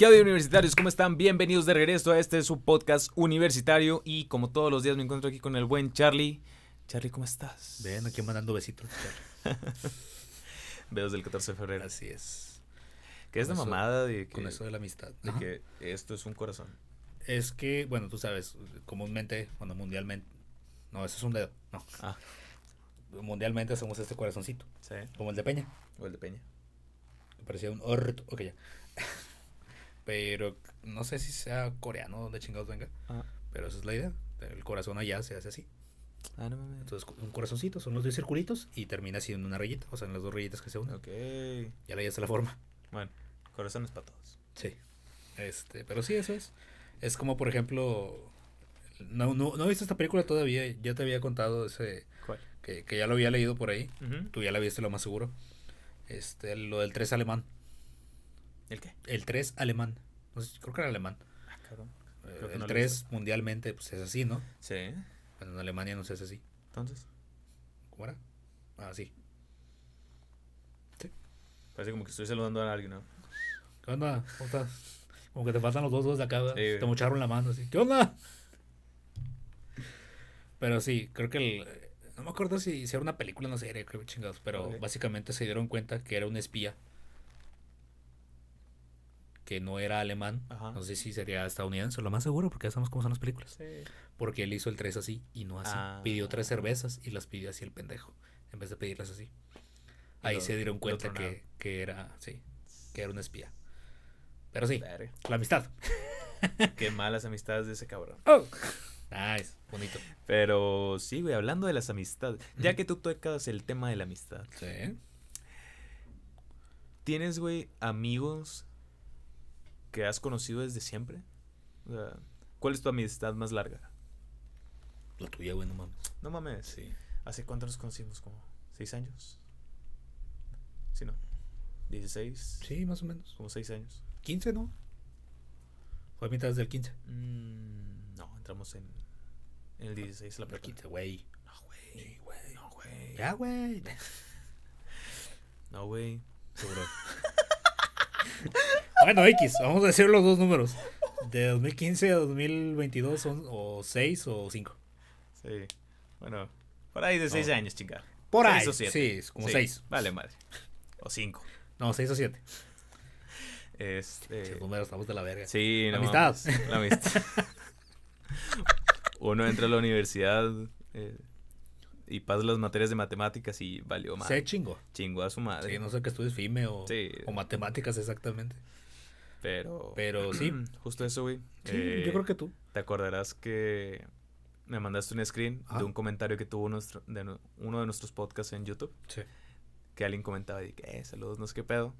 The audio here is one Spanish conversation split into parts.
¿Qué audio universitarios? ¿Cómo están? Bienvenidos de regreso a este su podcast universitario y como todos los días me encuentro aquí con el buen Charlie. Charlie, ¿cómo estás? Ven, aquí mandando besitos. Veos del 14 de febrero. Así es. Que es la mamada de que, Con eso de la amistad. de Ajá. que esto es un corazón. Es que, bueno, tú sabes, comúnmente, bueno, mundialmente. No, ese es un dedo. No. Ah. Mundialmente hacemos este corazoncito. Sí. Como el de Peña. O el de Peña. Parecía un orto. Ok, ya. Pero no sé si sea coreano o de chingados venga. Ah, Pero esa es la idea. El corazón allá se hace así. ah no mames. Entonces, un corazoncito son los dos circulitos y termina así en una rayita. O sea, en las dos rayitas que se unen. Ok. Ya le hallaste la forma. Bueno, corazones para todos. Sí. Este, pero sí, eso es. Es como, por ejemplo. No, no, no he visto esta película todavía. Ya te había contado ese. ¿Cuál? Que, que ya lo había leído por ahí. Ujú. Tú ya la viste, lo más seguro. Este, lo del 3 alemán. ¿El qué? El 3 alemán. No sé, creo que era alemán. Ah, cabrón. Eh, el no lo he 3 mundialmente, pues es así, ¿no? Sí. Bueno, en Alemania no se hace así. Entonces, ¿Cómo era? Ah, sí. parece como que estoy saludando a alguien, ¿no? ¿Qué onda? ¿Cómo estás? Como que te faltan los dos dedos de acá. Sí, te mocharon la mano así. ¿Qué onda? Pero sí, creo que el. No me acuerdo si, si era una película o una serie, creo que chingados. Pero básicamente se dieron cuenta que era un espía. Que no era alemán. Ajá. No sé si sería estadounidense, lo más seguro, porque ya sabemos cómo son las películas. Sí. Porque él hizo el 3 así y no así. Ah. Pidió tres cervezas y las pidió así el pendejo. En vez de pedirlas así. Ahí lo- se dieron cuenta que, que era. Sí. Que era un espía. Pero sí, la amistad. Qué malas amistades de ese cabrón. Oh. Nice, bonito. Pero sí, güey, hablando de las amistades, ya que tú tocas el tema de la amistad, Sí. ¿tienes, güey, amigos que has conocido desde siempre? O sea, ¿cuál es tu amistad más larga? La tuya, güey, no mames. No mames, Sí. ¿hace cuánto nos conocimos? ¿Como seis años? ¿Sí, no? ¿16? Sí, más o menos. Como seis años. 15, ¿no? Fue a mitad del 15. Mm, no, entramos en, en el 16 la prepa. 15, güey. No, güey. No, güey. Ya, güey. No, güey. Seguro. bueno, X, vamos a decir los dos números. De 2015 a 2022 son o 6 o 5. Sí. Bueno, por ahí de seis No. años, chingar. Por Seis ahí. o siete. Sí, como Sí, 6. Vale, madre. O cinco. No, 6 o 7. Este. Los números estamos de la verga. Sí, no Amistad. mames, La amistad. Uno entra a la universidad eh, y pasa las materias de matemáticas y valió más. Se chingo. Chingó a su madre. Sí, no sé qué estudies FIME o, Sí. o matemáticas exactamente. Pero. Pero sí. Justo eso, güey. Sí, Eh, yo creo que tú. Te acordarás que me mandaste un screen Ajá. de un comentario que tuvo nuestro, de uno de nuestros podcasts en YouTube. Sí. Que alguien comentaba y que, eh, saludos, no sé qué pedo.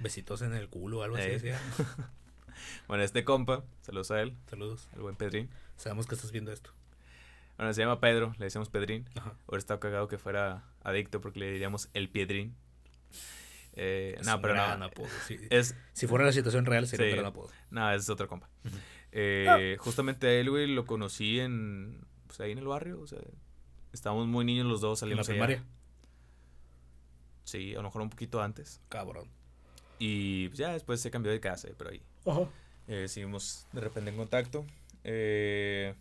Besitos en el culo o algo así. Eh. decía. Bueno, este compa, saludos a él, Saludos. el buen Pedrín. Sabemos que estás viendo esto. Bueno, se llama Pedro, le decíamos Pedrín. Ajá. Ahora está cagado que fuera adicto porque le diríamos el Piedrín. Eh, Es no, pero gran no. apodo, sí. Es, Si fuera la situación real, sería Sí. un gran apodo. no, es otro compa. Eh, Justamente a él, güey, lo conocí en, pues ahí en el barrio, o sea, estábamos muy niños los dos, En la salimos allá. primaria. Sí, a lo mejor un poquito antes. Cabrón. Y pues, ya después se cambió de casa, pero ahí Ajá. eh, seguimos de repente en contacto. Eh,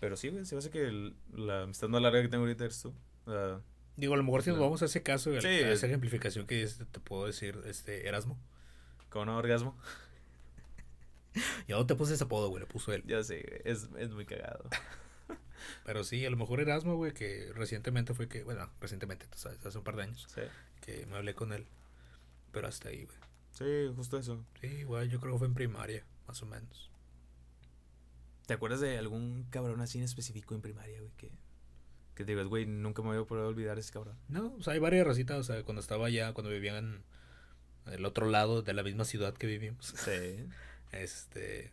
pero sí, güey, se me hace que el- la amistad más larga que tengo ahorita es tú. O sea, Digo, a lo mejor si nos vamos a ese caso, Sí, esa es- ejemplificación que te puedo decir, este, Erasmo. con un orgasmo. Yo no te puse ese apodo, güey, le puso él. Ya sé, es, es muy cagado. Pero sí, a lo mejor Erasmo, güey, que recientemente fue que, bueno, recientemente, tú sabes, hace un par de años, Sí, que me hablé con él. Pero hasta ahí, güey. sí, justo eso. Sí, güey, yo creo que fue en primaria, más o menos. ¿Te acuerdas de algún cabrón así en específico en primaria, güey? Que, que te digas, güey, nunca me voy a poder olvidar ese cabrón. No, o sea, hay varias racitas, o sea, cuando estaba allá, cuando vivían en el otro lado de la misma ciudad que vivimos. Sí. Este.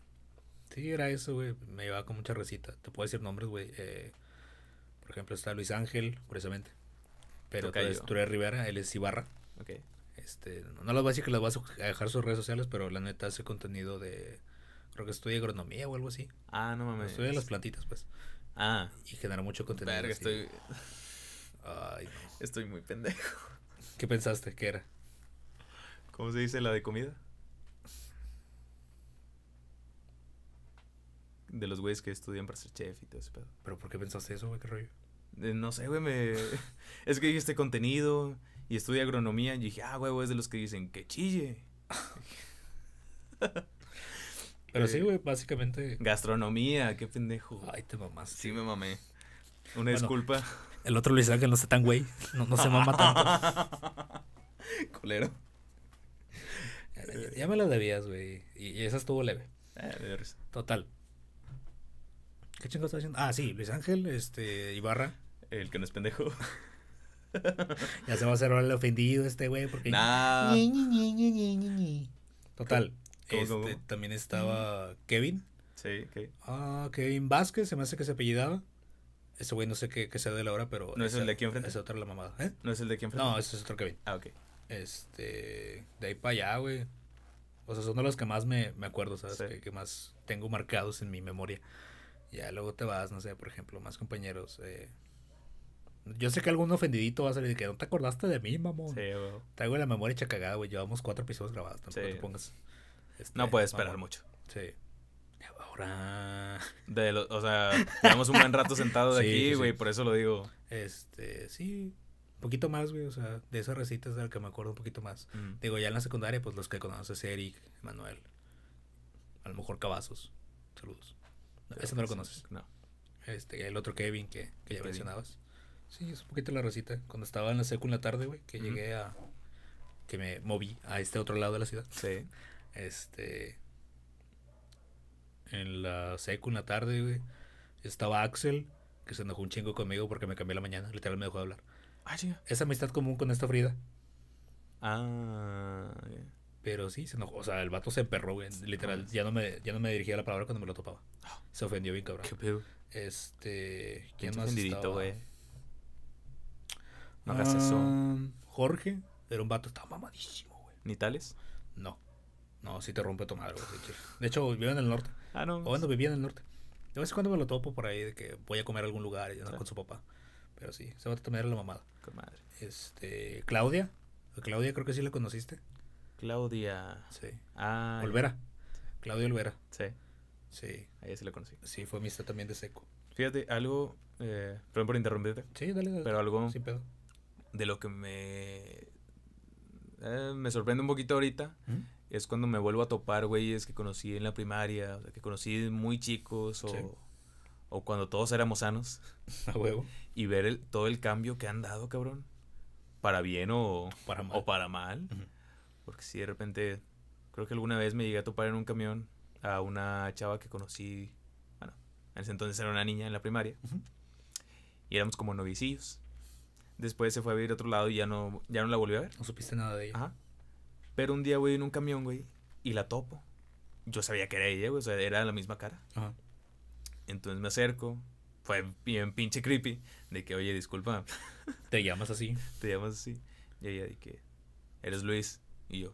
Sí, era eso, güey. Me llevaba con mucha recita. Te puedo decir nombres, güey. Eh, por ejemplo, está Luis Ángel, curiosamente. Pero Tocayo. es Ture Rivera, él es Ibarra. Ok. Este, no, no les voy a decir que les voy a dejar sus redes sociales, pero la neta hace contenido de. Creo que estudia agronomía o algo así. Ah, no mames. Estudia las plantitas, pues. Ah. Y generar mucho contenido. Verga, estoy. Ay, no. Estoy muy pendejo. ¿Qué pensaste que era? ¿Cómo se dice la de comida? De los güeyes que estudian para ser chef y todo ese pedo. ¿Pero por qué pensaste eso, güey? ¿Qué rollo? Eh, no sé, güey, me... es que dijiste contenido y estudié agronomía y dije, ah, güey, es de los que dicen que chille. Pero Eh, sí, güey, básicamente. Gastronomía, qué pendejo. Ay, te mamás. Sí me mamé. Una Bueno. disculpa. El otro Luis Ángel no está tan güey. No, no se mama tanto. Culero. Ya, ya- me lo debías, güey. Y, y esa estuvo leve. Eh. Total. ¿Qué chingo está haciendo? Ah, sí, Luis Ángel, este, Ibarra. El que no es pendejo. Ya se va a hacer el ofendido este güey porque... Nah. Total. ¿Cómo, este? También estaba Kevin. Sí, ok. Ah, Kevin Vázquez, se me hace que se apellidaba. Ese güey no sé qué, qué sea de la hora, pero... ¿No es esa- el de aquí enfrente? Otra la mamada. ¿Eh? ¿No es el de aquí enfrente? No, ese es otro Kevin. Ah, ok. Este, de ahí para allá, güey. O sea, son de los que más me, me acuerdo, ¿sabes? Sí. Que, que más tengo marcados en mi memoria. Ya luego te vas, no sé, por ejemplo, más compañeros. eh, Yo sé que algún ofendidito va a salir de que no te acordaste de mí, mamón. Sí, güey. Traigo la memoria hecha cagada, güey. Llevamos cuatro episodios grabados. Tampoco Sí. te pongas. Este, No puedes esperar mucho. Sí. Ahora. De lo- o sea, llevamos un buen rato sentado de Sí, aquí, sí. güey, por eso lo digo. Este, sí. Un poquito más, güey. O sea, de esas recitas de las que me acuerdo un poquito más. Mm. Digo, ya en la secundaria, pues los que conoces, Eric, Manuel. A lo mejor Cavazos. Saludos. No, ese no lo conoces. No. Este, el otro Kevin que, que ya Kevin. mencionabas. Sí, es un poquito la recita. Cuando estaba en la secu en la tarde, güey, que llegué a. que me moví a este otro lado de la ciudad. Sí. Este. En la secu en la tarde, güey. Estaba Axel, que se enojó un chingo conmigo porque me cambié la mañana. Literal me dejó de hablar. Ah, chinga. Esa amistad común con esta Frida. Ah. Pero sí, se enojó. O sea, el vato se emperró, güey. Literal, ya no me, ya no me dirigía la palabra cuando me lo topaba. Se ofendió bien, cabrón. qué pedo. Este. ¿Quién más? estaba? güey. No hagas eso. Ah, Jorge. Era un vato, estaba mamadísimo, güey. ¿Ni tales? No. No, sí te rompe tu madre, güey. de hecho. Vivía en el norte. Ah, no. O bueno, vivía en el norte. De vez en cuando me lo topo por ahí de que voy a comer a algún lugar y Sí. con su papá. Pero sí, ese vato también era la mamada. Con madre. Este. Claudia. A Claudia creo que sí la conociste. Claudia. Sí. Ah. Olvera. Claudia Olvera. Sí, Sí. ahí sí la conocí. Sí, fue amistad también de seco. Fíjate, algo. Eh, perdón por interrumpirte. Sí, dale, dale. Pero algo Sin pedo. de lo que me. eh, me sorprende un poquito ahorita. ¿Mm? Es cuando me vuelvo a topar güeyes que conocí en la primaria, o sea, que conocí muy chicos, o, Sí. o cuando todos éramos sanos, A huevo. y ver el, todo el cambio que han dado, cabrón. Para bien o, Para mal. o para mal. Porque si de repente, creo que alguna vez me llegué a topar en un camión a una chava que conocí, bueno, en ese entonces era una niña en la primaria, y éramos como novicillos. Después se fue a vivir a otro lado y ya no, ya no la volví a ver. No supiste nada de ella. Ajá. Pero un día, güey, en un camión, güey, y la topo. Yo sabía que era ella, güey, o sea, era la misma cara. Ajá. Entonces me acerco. Fue bien pinche creepy. De que, oye, disculpa, Te llamas así. te llamas así. Y ella de que, eres Luis. Y yo,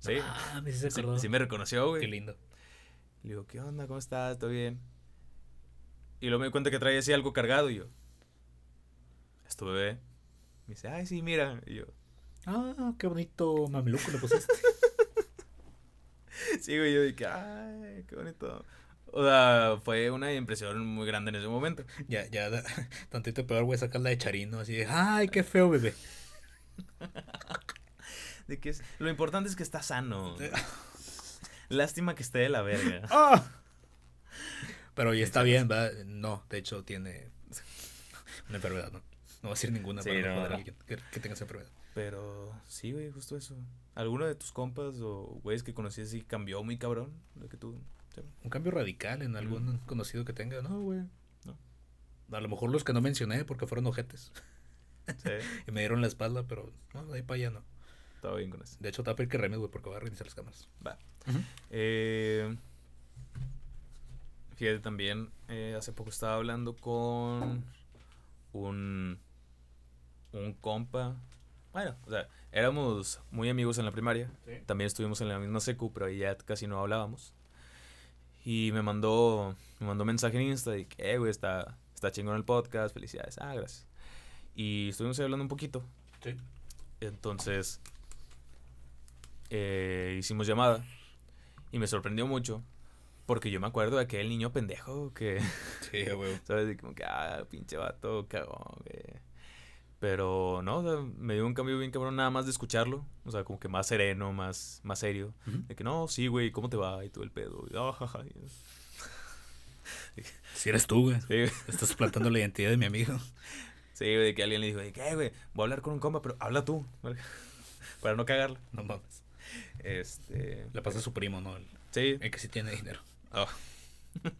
sí. Ah, me se Sí, acordó. sí me reconoció, güey. Qué lindo. Le digo, ¿qué onda? ¿Cómo estás? ¿Todo bien? Y luego me di cuenta que traía así algo cargado y yo, ¿es tu bebé? Me dice, ay, sí, mira. Y yo, Ah, qué bonito mameluco le pusiste. sí, güey, yo dije, ay, qué bonito. O sea, fue una impresión muy grande en ese momento. ya, ya, tantito peor, güey, sacar la de Charino, así de, ay, qué feo, bebé. De que es, lo importante es que está sano. Lástima que esté de la verga. ¡Ah! Pero ya está bien, ¿verdad? No, de hecho tiene una enfermedad, ¿no? No va a decir ninguna Sí, para no joder a alguien que, que tenga esa enfermedad. Pero sí, güey, justo eso. ¿Alguno de tus compas o güeyes que conocías y cambió muy cabrón? Lo que tú. sí. Un cambio radical en algún Mm. conocido que tenga, no, güey. No. A lo mejor los que no mencioné porque fueron ojetes Sí, y me dieron la espalda, pero no, de ahí para allá no. estaba bien con eso. De hecho, tapa el que remes, güey, porque va a reiniciar las cámaras. Va. Eh, fíjate también, eh, hace poco estaba hablando con un, un compa. Bueno, o sea, éramos muy amigos en la primaria. Sí. También estuvimos en la misma secu, pero ahí ya casi no hablábamos. Y me mandó, me mandó mensaje en Insta de que, eh, güey, está, está chingón el podcast, felicidades. Ah, gracias. Y estuvimos ahí hablando un poquito. Sí. Entonces, eh, hicimos llamada y me sorprendió mucho Porque yo me acuerdo de aquel niño pendejo que, Sí, güey. ¿sabes? De como que, ah, pinche vato, cagón, güey. Pero, no, o sea, me dio un cambio bien cabrón nada más de escucharlo. O sea, como que más sereno, más, más serio. De que, no, sí, güey, ¿cómo te va? Y todo el pedo. Y, "Ah, jaja", y- Si eres tú, güey. sí. Estás suplantando la identidad de mi amigo. Sí, güey, de que alguien le dijo, "Eh, güey, voy a hablar con un compa, pero habla tú. Para no cagarla. No mames. Este. Le pasa a su primo, ¿no? El, Sí. el que sí tiene dinero. Ah.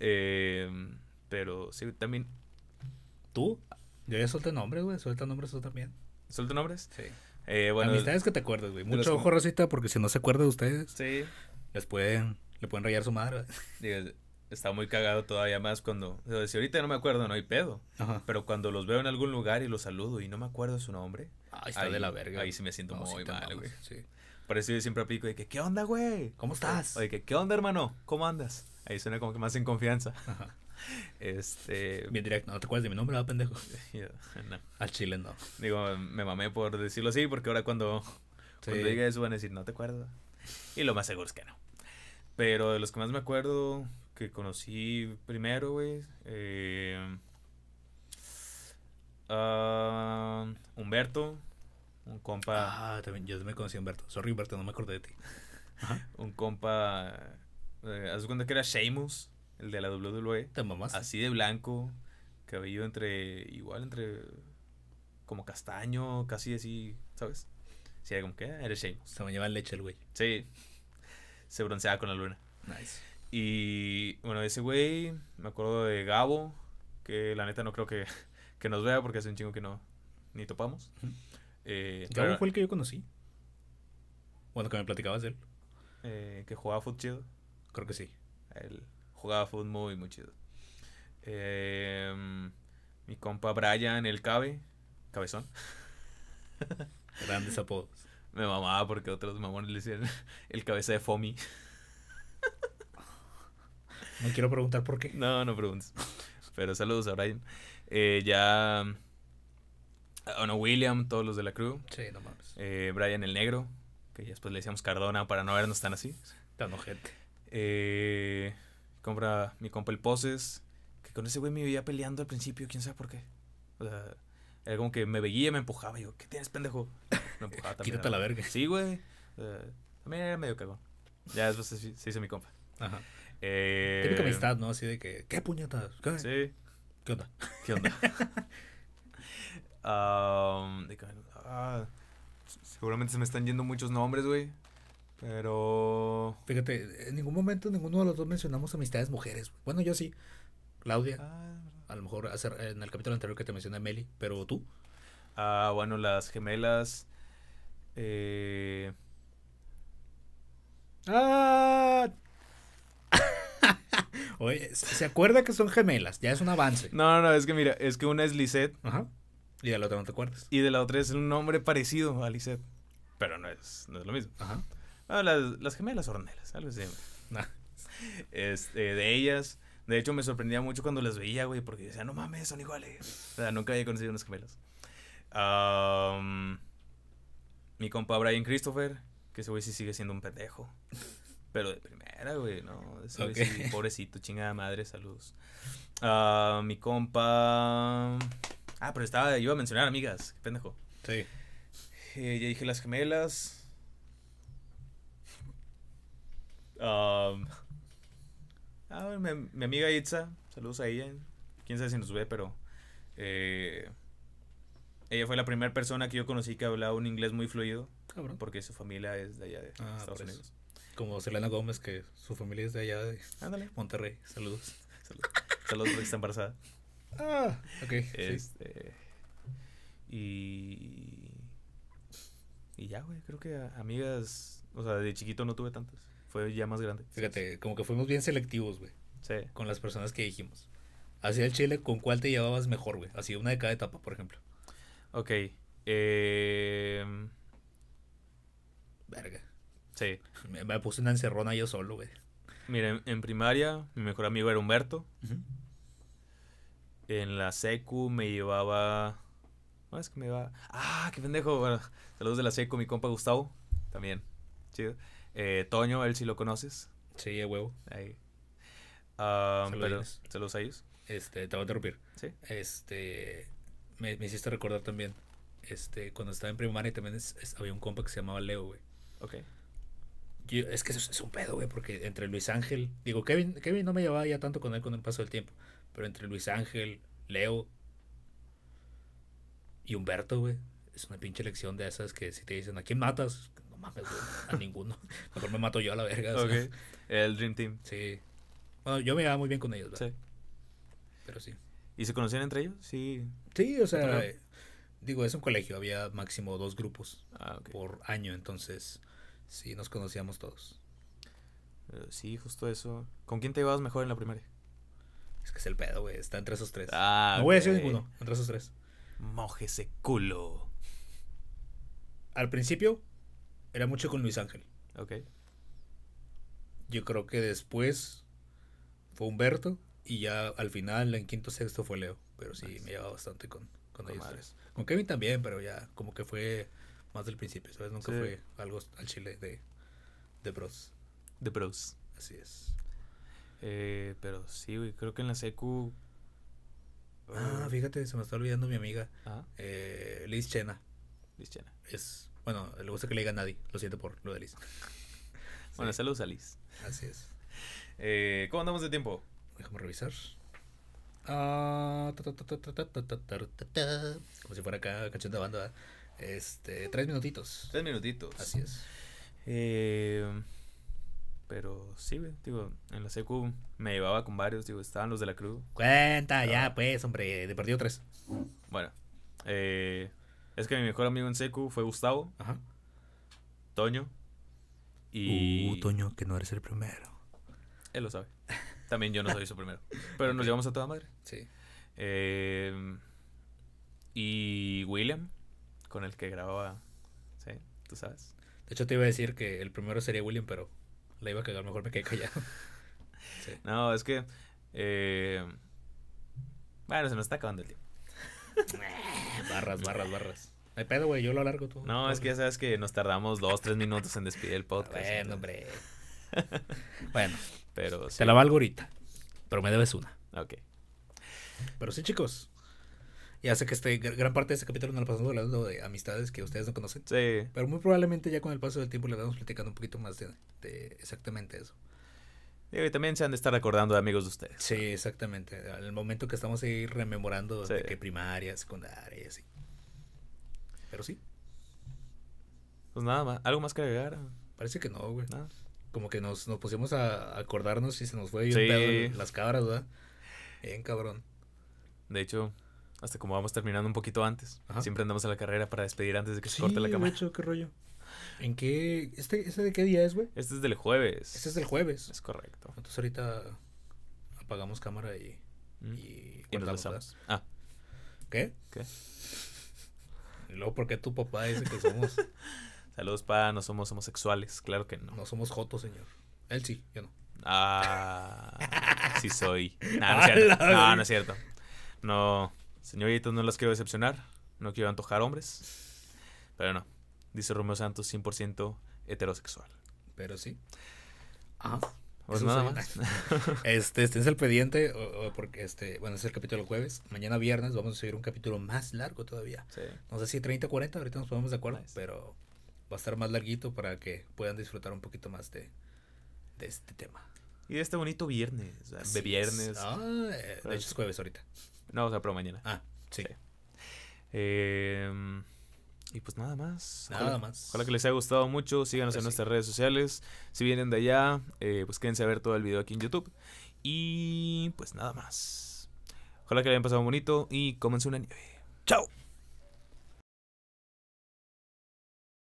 Em, pero sí, también. ¿Tú? Yo ya solté nombres, güey. Suelta nombres tú también. ¿Suelta nombres? Sí. Eh, bueno. Amistades que te acuerdas, güey. Mucho ojo, Rosita, porque si no se acuerda de ustedes, Sí. les pueden, le pueden rayar su madre. Digo, está muy cagado todavía más cuando. o sea, si ahorita no me acuerdo, no hay pedo. Ajá. Pero cuando los veo en algún lugar y los saludo y no me acuerdo su nombre, Ahí está Ahí- de la verga. ahí sí me siento No, muy mal, güey. Sí. por eso yo siempre aplico de que, ¿qué onda, güey? ¿Cómo estás? Oye, que, ¿qué onda, hermano? ¿Cómo andas? Ahí suena como que más en confianza. Ajá. Este. Bien directo. No te acuerdas de mi nombre, ¿verdad, pendejo? yo, no. Al chile no. Digo, me mamé por decirlo así, porque ahora cuando, cuando diga eso van a decir, no te acuerdas. Y lo más seguro es que no. Pero de los que más me acuerdo, que conocí primero, güey, eh, ah, Humberto, un compa, Ah, también. Yo me conocí a Humberto. Sorry, Humberto, no me acordé de ti. un compa, eh, haz cuenta que era Sheamus, el de la WWE, Te mamás. así de blanco, cabello entre, igual entre, como castaño, casi así, ¿sabes? Sí, era como que, ah, eres Sheamus. Se me lleva leche el güey. Sí, se bronceaba con la luna. Nice. Y bueno, ese güey, me acuerdo de Gabo, que la neta no creo que, que nos vea porque hace un chingo que no, ni topamos. Eh, Gabo pero, fue el que yo conocí. Bueno, que me platicabas de él. eh, que jugaba fútbol chido. Creo que sí. Él jugaba fútbol muy, muy chido. Eh, mi compa Brian, el cabe, cabezón. Grandes apodos. Me mamaba porque otros mamones le decían el cabeza de Fomi. No quiero preguntar por qué. No, no preguntes. Pero saludos a Brian. Eh, ya. Bueno, William, todos los de la crew. Sí, no mames. Eh, Brian el Negro, que ya después le decíamos Cardona para no vernos tan así. Tan ojete. Eh, compra mi compa el Poses, que con ese güey me veía peleando al principio, quién sabe por qué. O sea, era como que me veía y me empujaba. Y yo, ¿qué tienes, pendejo? Me empujaba también. Quítate la verga. Sí, güey. Sea, también era medio cagón. Ya después se, se hizo mi compa. Ajá. Eh, Típica amistad, ¿no? Así de que, ¿qué puñetas? ¿Qué, Sí. ¿Qué onda? ¿Qué onda? Am, de ah, seguramente se me están yendo muchos nombres, güey. Pero. Fíjate, en ningún momento ninguno de los dos mencionamos amistades mujeres. Bueno, yo sí. Claudia, Ah, a lo mejor hace- en el capítulo anterior que te mencioné Meli, pero tú. ah, bueno, las gemelas. Eh, ¡Ah! Oye, ¿se acuerda que son gemelas? Ya es un avance. no, no, no, es que mira, es que una es Lisette Ajá. Y de la otra no te acuerdas. y de la otra es un nombre parecido a Lisette. Pero no es, no es lo mismo. Ajá. Ah, las, las gemelas hornelas, algo así. Este, de ellas. De hecho, me sorprendía mucho cuando las veía, güey, porque decía, no mames, son iguales. O sea, nunca había conocido unas gemelas. Mi compa Brian Christopher, que ese güey sí sigue siendo un pendejo. Pero de primera, güey, no. Ese güey sí, pobrecito, chingada madre, saludos. Ah, mi compa. Ah, pero estaba, iba a mencionar amigas, qué pendejo. Sí. Eh, ya dije las gemelas. Um, ah, bueno, mi, mi amiga Itza, saludos a ella. Quién sabe si nos ve, pero. eh, ella fue la primera persona que yo conocí que hablaba un inglés muy fluido, Cabrón. porque su familia es de allá de Ah, Estados. Unidos. Como Selena Gómez, que su familia es de allá de Ándale. Monterrey. Saludos. Saludos, saludos porque está embarazada. Ah, ok. sí. Este. Y. Y ya, güey, creo que a- amigas. O sea, de chiquito no tuve tantas. Fue ya más grande. Fíjate, como que fuimos bien selectivos, güey, Sí. con las personas que dijimos. Hacia el Chile, ¿con cuál te llevabas mejor, güey? Así, una de cada etapa, por ejemplo. Ok. Eh, Verga. sí. Me, me puse una encerrona yo solo, güey. Mira, en, en primaria, mi mejor amigo era Humberto. En la secu me llevaba. No, es que me llevaba. Ah, qué pendejo. Bueno, saludos de la secu, mi compa Gustavo. También. Chido. Eh, Toño, él sí lo conoces. Sí, a huevo. Ahí. Ah, pero, Saludines. saludos a ellos. Este, te voy a interrumpir. Sí. Este, me, me hiciste recordar también. Este, cuando estaba en primaria también es- es- había un compa que se llamaba Leo, güey. Ok. Yo- es que eso es, es un pedo, güey, porque entre Luis Ángel, digo, Kevin, Kevin no me llevaba ya tanto con él con el paso del tiempo, pero entre Luis Ángel, Leo y Humberto, güey, es una pinche lección de esas que si te dicen, ¿a quién matas? Mames, güey, a ninguno. Mejor me mato yo a la verga. El Dream Team. sí. Bueno, yo me llevaba muy bien con ellos, ¿verdad? Sí. Pero sí. ¿Y se conocían entre ellos? Sí. Sí, o sea, eh, digo, es un colegio, había máximo dos grupos Ah, por año, entonces sí nos conocíamos todos. Eh, sí, justo eso. ¿Con quién te llevabas mejor en la primaria? Es que es el pedo, güey, está entre esos tres. Ah, no voy a decir ninguno, entre esos tres. Moje ese culo. Al principio era mucho con Luis Ángel. Ok. Yo creo que después fue Humberto y ya al final en quinto sexto fue Leo. Pero sí, Nice. me llevaba bastante con, con Con ellos tres. Con Kevin también, pero ya como que fue más del principio, ¿sabes? Nunca Sí. fue algo al chile de, de bros. The Bros. Así es. Eh, pero sí, güey. Creo que en la secu. Ah, eh, fíjate, se me está olvidando mi amiga, Ah, eh, Liz Chena. Liz Chena. Es, bueno, le gusta que le diga a nadie. Lo siento por lo de Liz. Bueno, saludos a Liz. Así es. Eh, ¿Cómo andamos de tiempo? Déjame revisar. Como si fuera acá canción de banda. Este, tres minutitos. Tres minutitos. Así es. Eh, pero sí, digo, en la secu me llevaba con varios, digo, estaban los de la cruz. Cuenta, ya, pues, hombre, de perdido tres. Bueno, eh, es que mi mejor amigo en secu fue Gustavo, Ajá. Toño. Y Uh, Toño, que no eres el primero. él lo sabe. También yo no soy su primero. Pero nos llevamos a toda madre. Sí. Eh, y William, con el que grababa. Sí, tú sabes. De hecho, te iba a decir que el primero sería William, pero la iba a cagar. Mejor me quedé callado. Sí. No, es que. eh, bueno, se nos está acabando el tiempo. barras, barras, barras. No hay pedo, güey. Yo lo alargo tú. No, es que ya sabes que nos tardamos dos, tres minutos en despedir el podcast. Bueno, hombre. bueno, Pero sí. te la valgo ahorita. Pero me debes una. Ok. Pero sí, chicos. Ya sé que este, gr- gran parte de este capítulo nos lo pasamos hablando de amistades que ustedes no conocen. Sí. Pero muy probablemente ya con el paso del tiempo le vamos platicando un poquito más de, de exactamente eso. Digo, Y también se han de estar acordando de amigos de ustedes. Sí, exactamente. Al momento que estamos ahí rememorando Sí. de que primaria, secundaria y así. Pero sí, Pues nada más. ¿Algo más que agregar? parece que no, güey. Nada. Como que nos, nos pusimos a acordarnos y se nos fue bien Sí. pedo las cabras, ¿verdad? Bien cabrón. De hecho, hasta como vamos terminando un poquito antes. Ajá. Siempre andamos a la carrera para despedir antes de que se Sí, corte la de cámara. hecho, qué rollo. ¿En qué? ¿Este, ¿Este de qué día es, güey? Este es del jueves. Este es del jueves. Es correcto. Entonces ahorita apagamos cámara y, Mm. y Y. Ah, ¿Qué? ¿qué? Y luego, ¿por qué tu papá dice que somos, Saludos, pa. No somos homosexuales. Claro que no. no somos jotos, señor? Él sí, yo no. Ah, sí soy. No, es cierto. No, no es cierto. No, señoritas, no las quiero decepcionar. No quiero antojar hombres. Pero no. Dice Romeo Santos, 100% heterosexual. Pero sí. Ajá. Pues nada más. Este, este es el pendiente, o- o porque este, bueno, es el capítulo jueves. Mañana viernes vamos a seguir un capítulo más largo todavía. Sí. No sé si 30 o 40, ahorita nos ponemos de acuerdo, Nice. pero va a estar más larguito para que puedan disfrutar un poquito más de, de este tema. Y de este bonito viernes. o sea, Así de es. viernes. Ah, eh, de hecho es jueves ahorita. No, o sea, pero mañana. Ah, sí. Sí. Eh, y pues nada más. Nada Ojalá- más. Ojalá que les haya gustado mucho. Síganos Pues en sí. nuestras redes sociales. Si vienen de allá, eh, pues quédense a ver todo el video aquí en YouTube. Y pues nada más. Ojalá que le hayan pasado bonito y cómense una nieve. ¡Chao!